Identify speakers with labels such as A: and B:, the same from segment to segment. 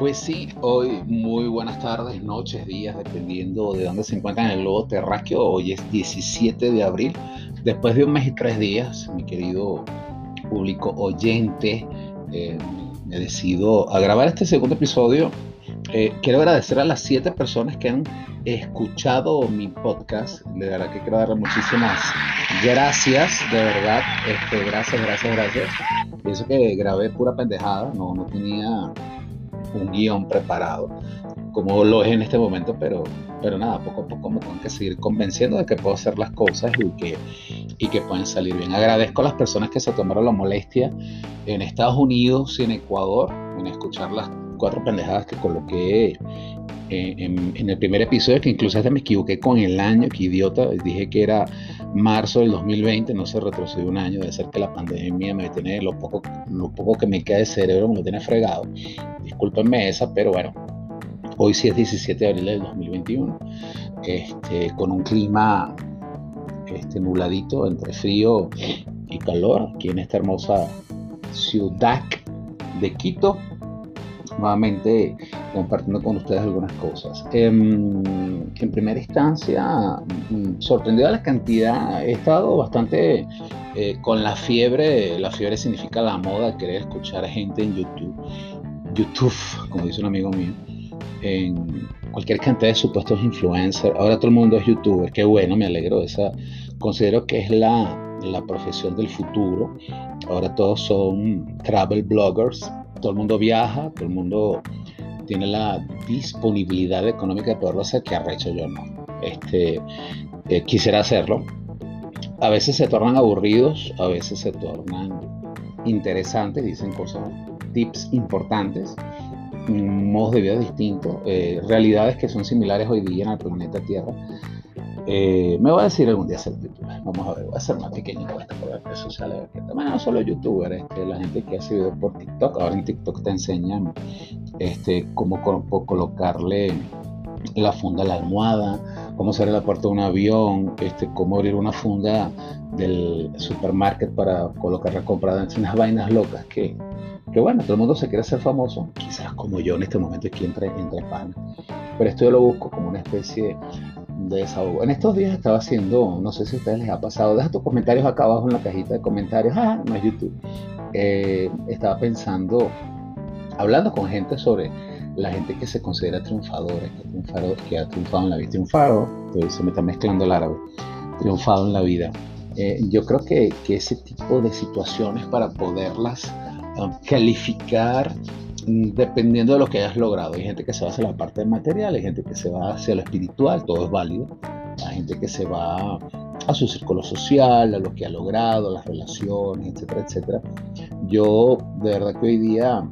A: Pues sí, hoy muy buenas tardes, noches, días, dependiendo de dónde se encuentran en el globo terráqueo. Hoy es 17 de abril, después de un mes y tres días, mi querido público oyente, eh, me decido a grabar este segundo episodio. Eh, quiero agradecer a las siete personas que han escuchado mi podcast. De verdad que quiero darle muchísimas gracias, de verdad. Este, gracias, gracias, gracias. Pienso que grabé pura pendejada, no, no tenía un guion preparado, como lo es en este momento, pero, pero nada, poco a poco me tengo que seguir convenciendo de que puedo hacer las cosas y que, y que pueden salir bien. Agradezco a las personas que se tomaron la molestia en Estados Unidos y en Ecuador en escuchar las cuatro pendejadas que coloqué eh, en, el primer episodio, que incluso hasta me equivoqué con el año, que idiota, dije que era marzo del 2020, no se retrocedió un año, de ser que la pandemia me tiene lo poco, lo poco que me queda de cerebro, me lo tiene fregado. Discúlpenme esa, pero bueno, hoy sí es 17 de abril del 2021, este, con un clima este, nubladito entre frío y calor aquí en esta hermosa ciudad de Quito nuevamente compartiendo con ustedes algunas cosas. Em, en, primera instancia, mm, sorprendido a la cantidad, he estado bastante eh, con la fiebre, la fiebre significa la moda, querer escuchar a gente en YouTube, YouTube, como dice un amigo mío, en cualquier cantidad de supuestos influencers, ahora todo el mundo es youtuber, qué bueno, me alegro de esa, considero que es la, la profesión del futuro, ahora todos son travel bloggers, todo el mundo viaja, todo el mundo tiene la disponibilidad económica de poderlo hacer, que arrecho yo no. Este, eh, quisiera hacerlo. A veces se tornan aburridos, a veces se tornan interesantes, dicen cosas, tips importantes, modos de vida distintos, eh, realidades que son similares hoy día en el planeta Tierra eh, me voy a decir algún día ser youtuber. Vamos a ver, voy a hacer una pequeña encuesta por las redes sociales. No solo youtuber, este, la gente que hace videos por TikTok. Ahora en TikTok te enseñan este, cómo colocarle la funda a la almohada, cómo cerrar la puerta de un avión, este, cómo abrir una funda del supermarket para colocar la compra unas vainas locas que, que bueno, todo el mundo se quiere ser famoso, quizás como yo en este momento aquí entre, entre pan. Pero esto yo lo busco como una especie de desahogo. En estos días estaba haciendo, no sé si a ustedes les ha pasado, deja tus comentarios acá abajo en la cajita de comentarios, ah, no es YouTube. Eh, estaba pensando, hablando con gente sobre la gente que se considera triunfadora, que, que ha triunfado en la vida, triunfado, se me está mezclando el árabe, triunfado en la vida. Eh, yo creo que, que, ese tipo de situaciones para poderlas um, calificar dependiendo de lo que hayas logrado. Hay gente que se va hacia la parte material, hay gente que se va hacia lo espiritual, todo es válido. Hay gente que se va a su círculo social, a lo que ha logrado, a las relaciones, etcétera, etcétera. Yo de verdad que hoy día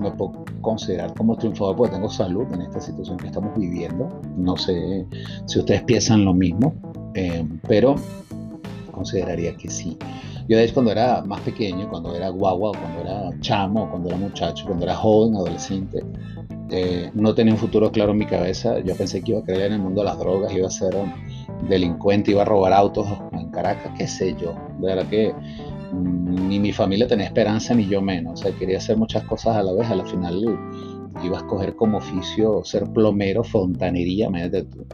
A: me puedo considerar como triunfador porque tengo salud en esta situación que estamos viviendo. No sé si ustedes piensan lo mismo, eh, pero consideraría que sí. Yo de hecho cuando era más pequeño, cuando era guagua, cuando era chamo, cuando era muchacho, cuando era joven, adolescente, eh, no tenía un futuro claro en mi cabeza. Yo pensé que iba a creer en el mundo de las drogas, iba a ser delincuente, iba a robar autos en Caracas, qué sé yo. De verdad que mm, ni mi familia tenía esperanza ni yo menos. O sea, quería hacer muchas cosas a la vez. A la final iba a escoger como oficio ser plomero, fontanería, imagínate tú.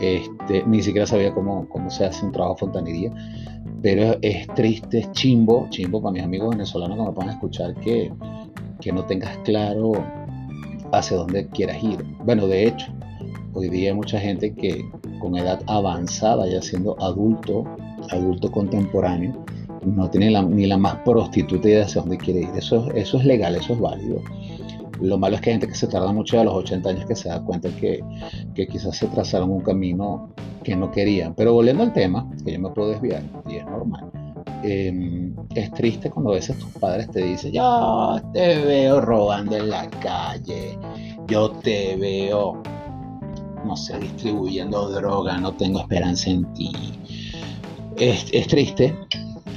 A: Este, ni siquiera sabía cómo, cómo se hace un trabajo de fontanería pero es triste, es chimbo, chimbo para mis amigos venezolanos que me puedan escuchar que, que no tengas claro hacia dónde quieras ir. Bueno, de hecho, hoy día hay mucha gente que con edad avanzada, ya siendo adulto, adulto contemporáneo, no tiene ni la más prostituta idea hacia dónde quiere ir. Eso, eso es legal, eso es válido. Lo malo es que hay gente que se tarda mucho a los 80 años que se da cuenta que, que quizás se trazaron un camino que no querían. Pero volviendo al tema, que yo me puedo desviar, y es normal, em, es triste cuando a veces tus padres te dicen, yo te veo robando en la calle, yo te veo, no sé, distribuyendo droga, no tengo esperanza en ti. Es, es triste,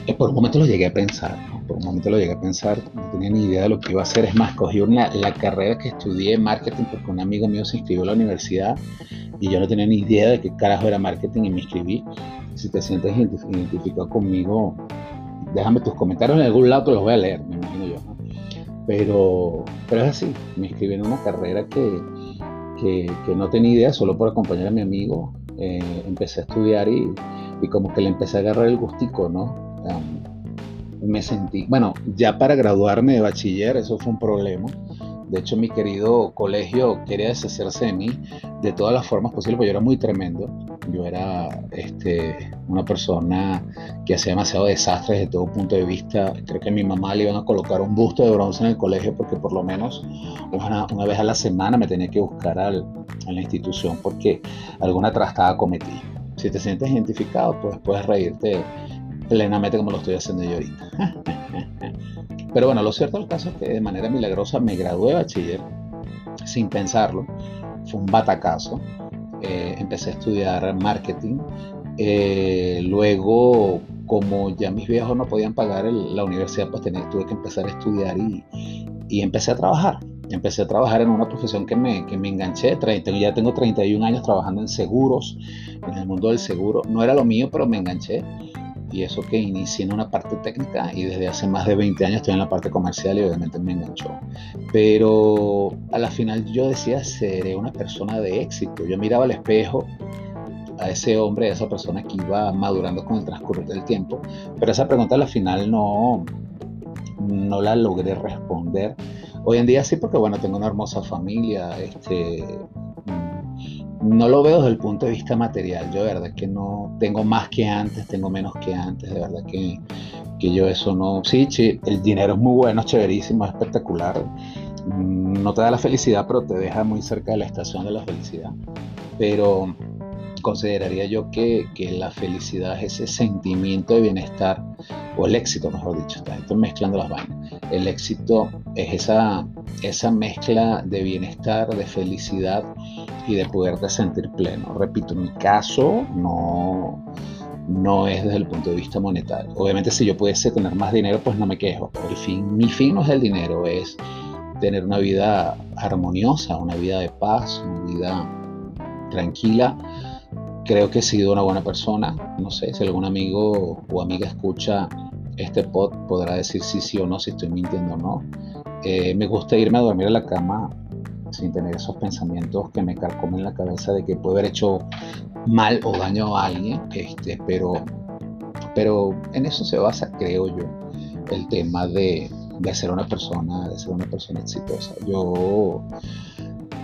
A: eh, por un momento lo llegué a pensar, por un momento lo llegué a pensar, no tenía ni idea de lo que iba a hacer. Es más, cogí una, la carrera que estudié marketing porque un amigo mío se inscribió a la universidad y yo no tenía ni idea de qué carajo era marketing y me inscribí. Si te sientes identificado conmigo, déjame tus comentarios en algún lado que los voy a leer, me imagino yo. Pero Pero es así, me inscribí en una carrera que, que, no tenía idea, solo por acompañar a mi amigo, eh, empecé a estudiar y, y, como que le empecé a agarrar el gustico, ¿no? Me sentí, bueno, ya para graduarme de bachiller, eso fue un problema. De hecho, mi querido colegio quería deshacerse de mí de todas las formas posibles, porque yo era muy tremendo. Yo era este, una persona que hacía demasiado desastres desde todo punto de vista. Creo que a mi mamá le iban a colocar un busto de bronce en el colegio porque por lo menos una, una vez a la semana me tenía que buscar al, a la institución porque alguna trastada cometí. Si te sientes identificado, pues puedes reírte plenamente como lo estoy haciendo yo ahorita. Pero bueno, lo cierto del caso es que de manera milagrosa me gradué de bachiller sin pensarlo. Fue un batacazo. Eh, empecé a estudiar marketing. Eh, luego, como ya mis viejos no podían pagar la universidad, pues tuve que empezar a estudiar y, y, empecé a trabajar. Empecé a trabajar en una profesión que me, que me enganché. ya tengo 31 años trabajando en seguros, en el mundo del seguro. No era lo mío, pero me enganché y eso que inicié en una parte técnica y desde hace más de 20 años estoy en la parte comercial y obviamente me enganchó. Pero a la final yo decía, seré una persona de éxito. Yo miraba al espejo a ese hombre, a esa persona que iba madurando con el transcurrir del tiempo, pero esa pregunta a la final no, no la logré responder. Hoy en día sí, porque bueno, tengo una hermosa familia, este, no lo veo desde el punto de vista material. Yo de verdad que no tengo más que antes, tengo menos que antes. De verdad que, que yo eso no... Sí, el dinero es muy bueno, es chéverísimo, es espectacular. Mm, no te da la felicidad, pero te deja muy cerca de la estación de la felicidad. Pero consideraría yo que, que, la felicidad es ese sentimiento de bienestar, o el éxito, mejor dicho, estoy mezclando las vainas. El éxito es esa, esa mezcla de bienestar, de felicidad y de poderte sentir pleno. Repito, mi caso no, no es desde el punto de vista monetario. Obviamente si yo pudiese tener más dinero, pues no me quejo. El fin, mi fin no es el dinero, es tener una vida armoniosa, una vida de paz, una vida tranquila creo que he sido una buena persona. No sé si algún amigo o amiga escucha este pod, podrá decir si sí o no, si estoy mintiendo o no. Eh, me gusta irme a dormir a la cama sin tener esos pensamientos que me carcomen la cabeza de que puedo haber hecho mal o daño a alguien, este, pero, pero en eso se basa, creo yo, el tema de, de ser una persona, de ser una persona exitosa. Yo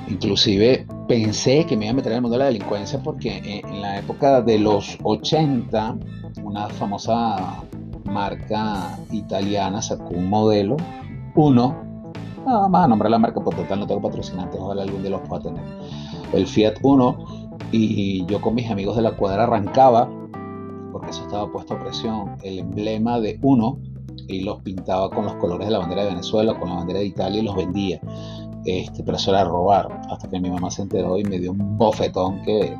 A: Inclusive pensé que me iba a meter en el mundo de la delincuencia porque en la época de los 80, una famosa marca italiana sacó un modelo, uno, nada más a nombrar la marca, por total no tengo patrocinantes, ojalá algún día los pueda tener, el Fiat Uno, y yo con mis amigos de la cuadra arrancaba, porque eso estaba puesto a presión, el emblema de Uno, y los pintaba con los colores de la bandera de Venezuela, con la bandera de Italia y los vendía este, pero eso era robar, hasta que mi mamá se enteró y me dio un bofetón que,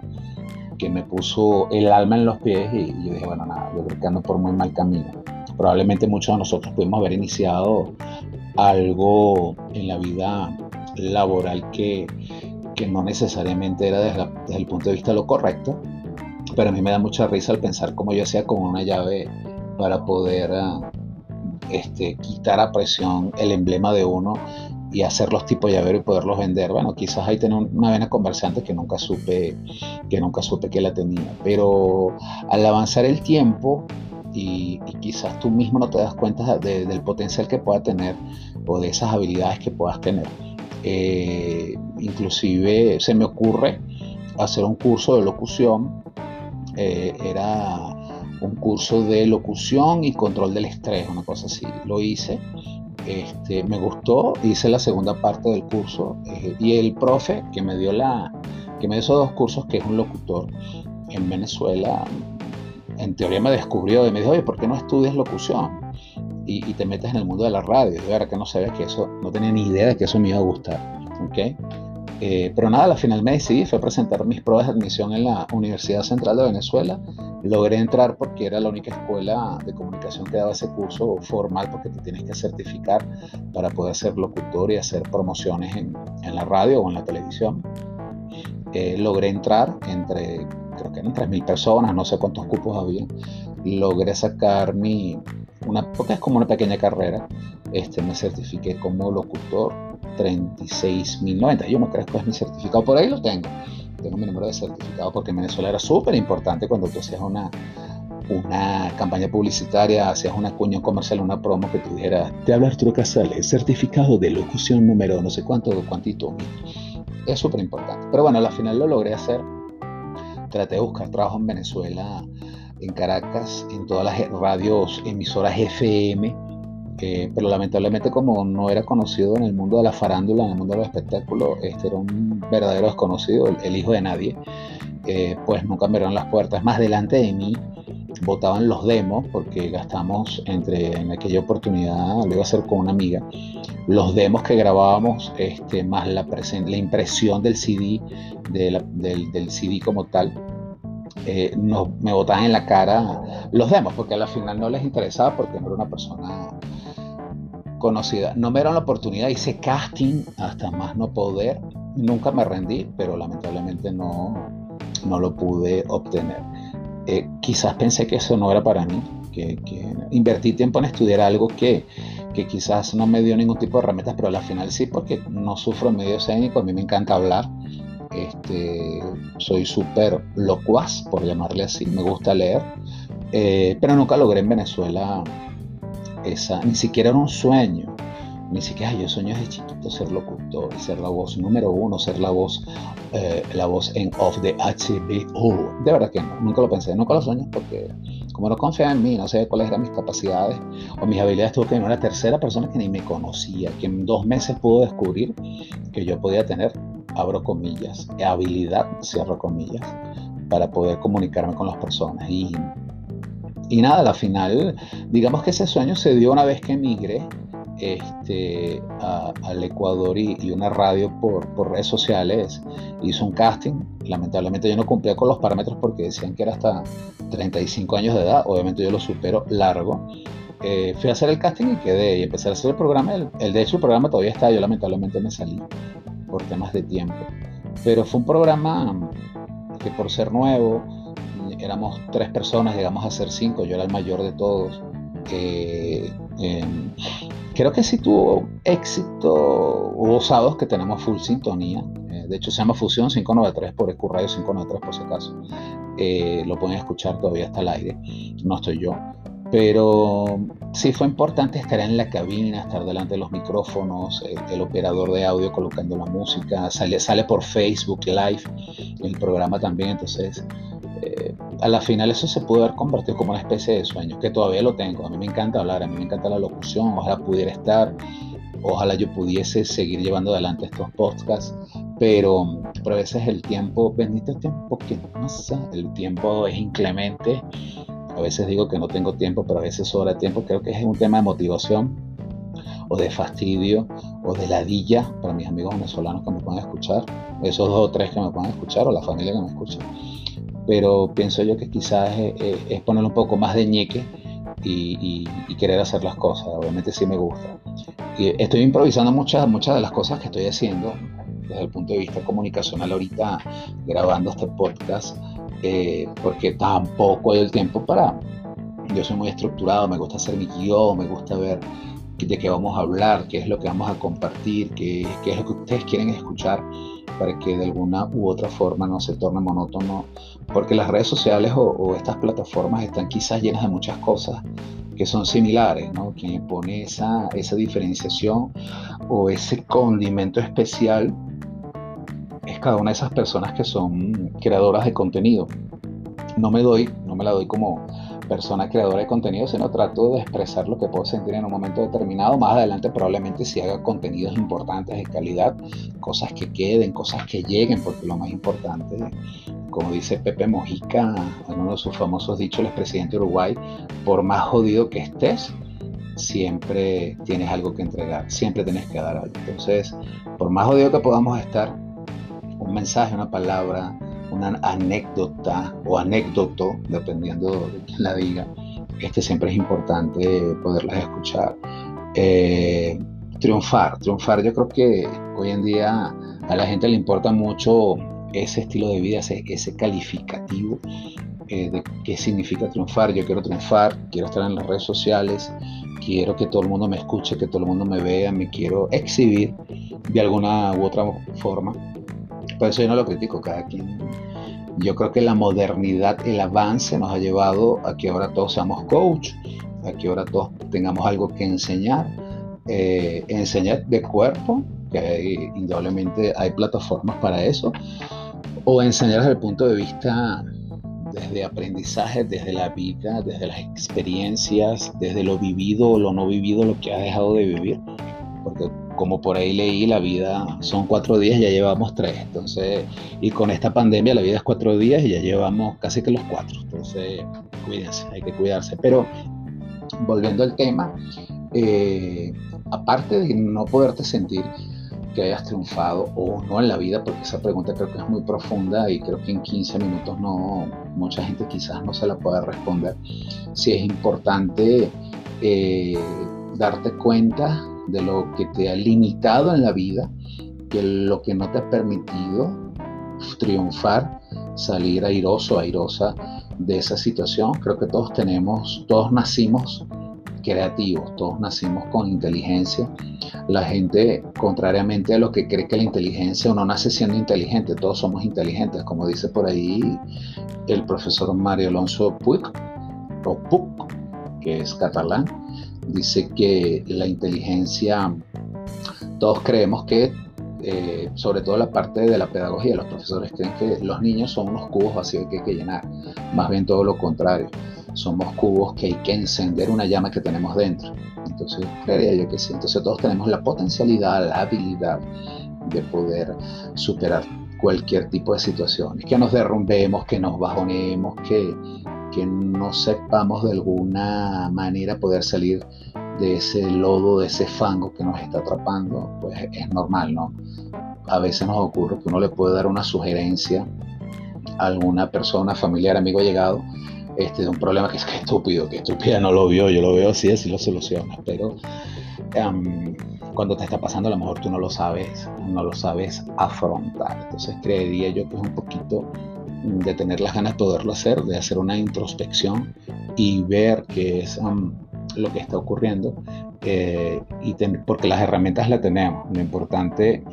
A: que me puso el alma en los pies y, yo dije, bueno, nada, yo creo que ando por muy mal camino. Probablemente muchos de nosotros pudimos haber iniciado algo en la vida laboral que, que no necesariamente era desde, el punto de vista lo correcto, pero a mí me da mucha risa al pensar cómo yo hacía como una llave para poder ah, este, quitar a presión el emblema de uno y hacerlos tipo llavero y poderlos vender. Bueno, quizás ahí tenía una vena conversante que nunca supe que nunca supe que la tenía. Pero al avanzar el tiempo y, quizás tú mismo no te das cuenta del potencial que pueda tener o de esas habilidades que puedas tener. Eh, inclusive se me ocurre hacer un curso de locución. Eh, era un curso de locución y control del estrés, una cosa así. Lo hice este, me gustó, hice la segunda parte del curso eh, y el profe que me dio la, que me esos dos cursos, que es un locutor en Venezuela, en teoría me descubrió y me dijo, oye, ¿por qué no estudias locución? Y, te metes en el mundo de la radio. Yo era que no sabía que eso, no tenía ni idea de que eso me iba a gustar. ¿okay? Eh, pero nada, al final me decidí, fue presentar mis pruebas de admisión en la Universidad Central de Venezuela. Logré entrar porque era la única escuela de comunicación que daba ese curso formal porque te tienes que certificar para poder ser locutor y hacer promociones en, en la radio o en la televisión. Eh, logré entrar entre, creo que eran 3.000 personas, no sé cuántos cupos había. Logré sacar mi, una, porque es como una pequeña carrera. Este, me certifiqué como locutor 36.090. Yo no creo que es mi certificado, por ahí lo tengo. Tengo mi número de certificado porque en Venezuela era súper importante cuando tú hacías una, una campaña publicitaria, hacías una cuña comercial, una promo que tuviera, te habla Arturo Casales, certificado de locución número no sé cuánto, cuantito. Es súper importante. Pero bueno, al final lo logré hacer. Traté de buscar trabajo en Venezuela, en Caracas, en todas las radios, emisoras FM, eh, pero lamentablemente como no era conocido en el mundo de la farándula, en el mundo del espectáculo, este era un verdadero desconocido, el, hijo de nadie, eh, pues nunca me abrieron las puertas. Más delante de mí votaban los demos, porque gastamos entre, en aquella oportunidad, lo iba a hacer con una amiga, los demos que grabábamos, este, más la, la impresión del CD, del, del CD como tal, eh, no, me botaban en la cara los demos, porque a la final no les interesaba porque no era una persona conocida. No me dieron la oportunidad, hice casting hasta más no poder. Nunca me rendí, pero lamentablemente no, no lo pude obtener. Eh, quizás pensé que eso no era para mí, que, invertí tiempo en estudiar algo que, que, quizás no me dio ningún tipo de herramientas, pero al final sí, porque no sufro medio escénico, a mí me encanta hablar. Este, soy súper locuaz, por llamarle así, me gusta leer, eh, pero nunca logré en Venezuela ni siquiera era un sueño, ni siquiera yo sueño desde chiquito ser locutor, ser la voz número uno, ser la voz, eh, la voz en off de HBO. De verdad que no, nunca lo pensé, nunca lo sueño porque como no confiaba en mí, no sé cuáles eran mis capacidades o mis habilidades, tuve que venir una tercera persona que ni me conocía, que en dos meses pudo descubrir que yo podía tener, abro comillas, habilidad, cierro comillas, para poder comunicarme con las personas. Y y nada, al final, digamos que ese sueño se dio una vez que emigré este, al Ecuador y, una radio por, redes sociales hizo un casting. Lamentablemente yo no cumplía con los parámetros porque decían que era hasta 35 años de edad. Obviamente yo lo supero largo. Eh, fui a hacer el casting y quedé y empecé a hacer el programa. El, el, de hecho, el programa todavía está. Yo lamentablemente me salí por temas de tiempo. Pero fue un programa que por ser nuevo, éramos tres personas, llegamos a ser cinco, yo era el mayor de todos. Em, creo que sí tuvo éxito, hubo sábados que tenemos full sintonía, eh, de hecho se llama Fusión 593 por EQ Radio 593 por si acaso, eh, lo pueden escuchar todavía hasta el aire, no estoy yo. Pero sí fue importante estar en la cabina, estar delante de los micrófonos, el, operador de audio colocando la música, sale, sale por Facebook Live el programa también, entonces eh, a la final eso se puede haber convertido como una especie de sueño, que todavía lo tengo. A mí me encanta hablar, a mí me encanta la locución, ojalá pudiera estar, ojalá yo pudiese seguir llevando adelante estos podcasts, pero, pero a veces el tiempo, bendito tiempo que sé, el tiempo es inclemente. A veces digo que no tengo tiempo, pero a veces sobra tiempo. Creo que es un tema de motivación o de fastidio o de ladilla para mis amigos venezolanos que me puedan escuchar, esos dos o tres que me puedan escuchar o la familia que me escucha pero pienso yo que quizás es, poner un poco más de ñeque y, querer hacer las cosas. Obviamente sí me gusta. Y estoy improvisando muchas, muchas de las cosas que estoy haciendo desde el punto de vista comunicacional ahorita grabando este podcast, eh, porque tampoco hay el tiempo para... Yo soy muy estructurado, me gusta hacer mi guion, me gusta ver de qué vamos a hablar, qué es lo que vamos a compartir, qué, qué es lo que ustedes quieren escuchar para que de alguna u otra forma no se torne monótono, porque las redes sociales o, estas plataformas están quizás llenas de muchas cosas que son similares, ¿no? Quien pone esa, esa diferenciación o ese condimento especial es cada una de esas personas que son creadoras de contenido. No me doy, no me la doy como persona creadora de contenido, sino trato de expresar lo que puedo sentir en un momento determinado. Más adelante probablemente si haga contenidos importantes de calidad, cosas que queden, cosas que lleguen, porque lo más importante, como dice Pepe Mojica en uno de sus famosos dichos, el expresidente de Uruguay, por más jodido que estés, siempre tienes algo que entregar, siempre tienes que dar algo. Entonces, por más jodido que podamos estar, un mensaje, una palabra, una anécdota o anécdoto, dependiendo de quién la diga, este siempre es importante poderlas escuchar. Eh, triunfar, triunfar, yo creo que hoy en día a la gente le importa mucho ese estilo de vida, ese, ese calificativo eh, de qué significa triunfar. Yo quiero triunfar, quiero estar en las redes sociales, quiero que todo el mundo me escuche, que todo el mundo me vea, me quiero exhibir de alguna u otra forma. Por eso yo no lo critico, cada quien. Yo creo que la modernidad, el avance nos ha llevado a que ahora todos seamos coach, a que ahora todos tengamos algo que enseñar, eh, enseñar de cuerpo, que indudablemente hay plataformas para eso, o enseñar desde el punto de vista desde aprendizaje, desde la vida, desde las experiencias, desde lo vivido o lo no vivido, lo que has dejado de vivir. Porque como por ahí leí, la vida son cuatro días, ya llevamos tres. Entonces, y con esta pandemia la vida es cuatro días y ya llevamos casi que los cuatro. Entonces, cuídense, hay que cuidarse. Pero volviendo al tema, eh, aparte de no poderte sentir que hayas triunfado o no en la vida, porque esa pregunta creo que es muy profunda y creo que en 15 minutos no, mucha gente quizás no se la pueda responder. Si es importante eh, darte cuenta de lo que te ha limitado en la vida, que lo que no te ha permitido triunfar, salir airoso, airosa de esa situación. Creo que todos tenemos, todos nacimos creativos, todos nacimos con inteligencia. La gente, contrariamente a lo que cree que la inteligencia, uno nace siendo inteligente, todos somos inteligentes, como dice por ahí el profesor Mario Alonso Puig, o Puig, que es catalán, dice que la inteligencia, todos creemos que eh, sobre todo la parte de la pedagogía, los profesores creen que los niños son unos cubos vacíos que hay que llenar, más bien todo lo contrario somos cubos que hay que encender una llama que tenemos dentro. Entonces, creería yo que sí. Entonces, todos tenemos la potencialidad, la habilidad de poder superar cualquier tipo de situaciones, que nos derrumbemos, que nos bajonemos, que, que no sepamos de alguna manera poder salir de ese lodo, de ese fango que nos está atrapando, pues es normal, ¿no? A veces nos ocurre que uno le puede dar una sugerencia a alguna persona, familiar, amigo llegado, este, de un problema que es que estúpido, que estúpida no lo vio, yo lo veo así, así lo solucionas, pero em, cuando te está pasando a lo mejor tú no lo sabes, no lo sabes afrontar. Entonces creería yo que es un poquito de tener las ganas de poderlo hacer, de hacer una introspección y ver qué es em, lo que está ocurriendo, eh, y porque las herramientas las tenemos. Lo importante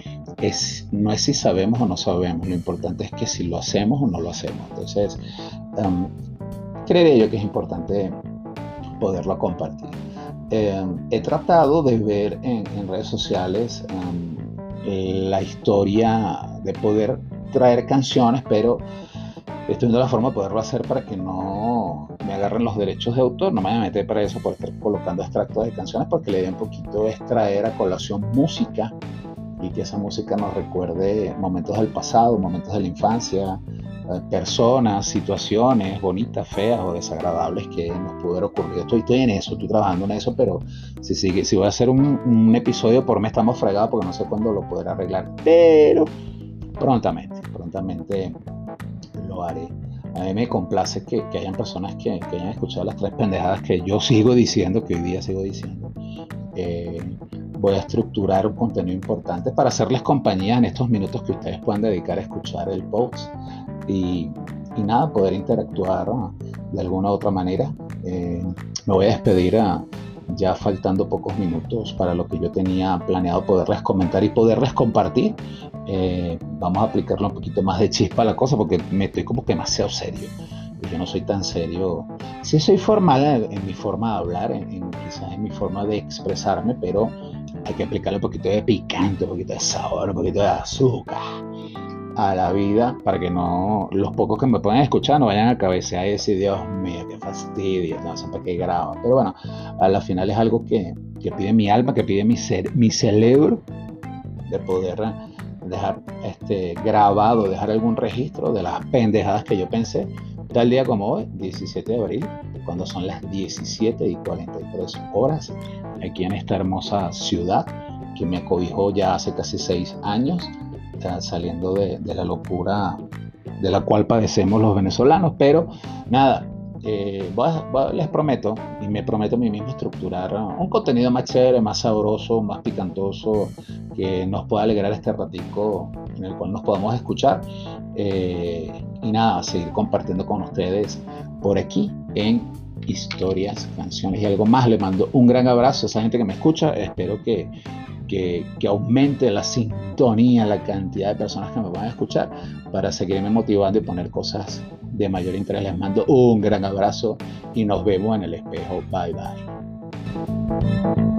A: es, no es si sabemos o no sabemos, lo importante es que si lo hacemos o no lo hacemos. Entonces, um, creería yo que es importante poderlo compartir. Eh, he tratado de ver en, redes sociales um, la historia de poder traer canciones, pero estoy viendo la forma de poderlo hacer para que no me agarren los derechos de autor, no me voy a meter para eso por estar colocando extractos de canciones, porque le idea un poquito es traer a colación música y que esa música nos recuerde momentos del pasado, momentos de la infancia, eh, personas, situaciones bonitas, feas o desagradables que nos pudieron ocurrir. Estoy, estoy en eso, estoy trabajando en eso, pero si, si, si voy a hacer un, episodio por mes estamos fregados porque no sé cuándo lo podré arreglar, pero prontamente, prontamente lo haré. A mí me complace que, que hayan personas que, que, hayan escuchado las tres pendejadas que yo sigo diciendo, que hoy día sigo diciendo. Eh, voy a estructurar un contenido importante para hacerles compañía en estos minutos que ustedes puedan dedicar a escuchar el post y, nada, poder interactuar de alguna u otra manera. Eh, me voy a despedir ya faltando pocos minutos para lo que yo tenía planeado poderles comentar y poderles compartir. Eh, vamos a aplicarle un poquito más de chispa a la cosa porque me estoy como que demasiado serio. Yo no soy tan serio. Sí soy formal en, mi forma de hablar, en, quizás en mi forma de expresarme, pero hay que aplicarle un poquito de picante, un poquito de sabor, un poquito de azúcar a la vida para que no los pocos que me puedan escuchar no vayan a cabecear y decir Dios mío fastidio no sé para qué grabo pero bueno a la final es algo que, que pide mi alma que pide mi ser mi cerebro de poder dejar este grabado dejar algún registro de las pendejadas que yo pensé. Tal día como hoy 17 de abril cuando son las 17 y 43 horas aquí en esta hermosa ciudad que me acobijó ya hace casi seis años saliendo de, la locura de la cual padecemos los venezolanos. Pero nada, eh, les prometo, y me prometo a mí mismo estructurar un contenido más chévere, más sabroso, más picantoso, que nos pueda alegrar este ratico en el cual nos podamos escuchar. Eh, y nada, seguir compartiendo con ustedes por aquí en historias, canciones y algo más. Le mando un gran abrazo a esa gente que me escucha. Espero que, que, aumente la sintonía, la cantidad de personas que me van a escuchar para seguirme motivando y poner cosas de mayor interés. Les mando un gran abrazo y nos vemos en el espejo. Bye bye.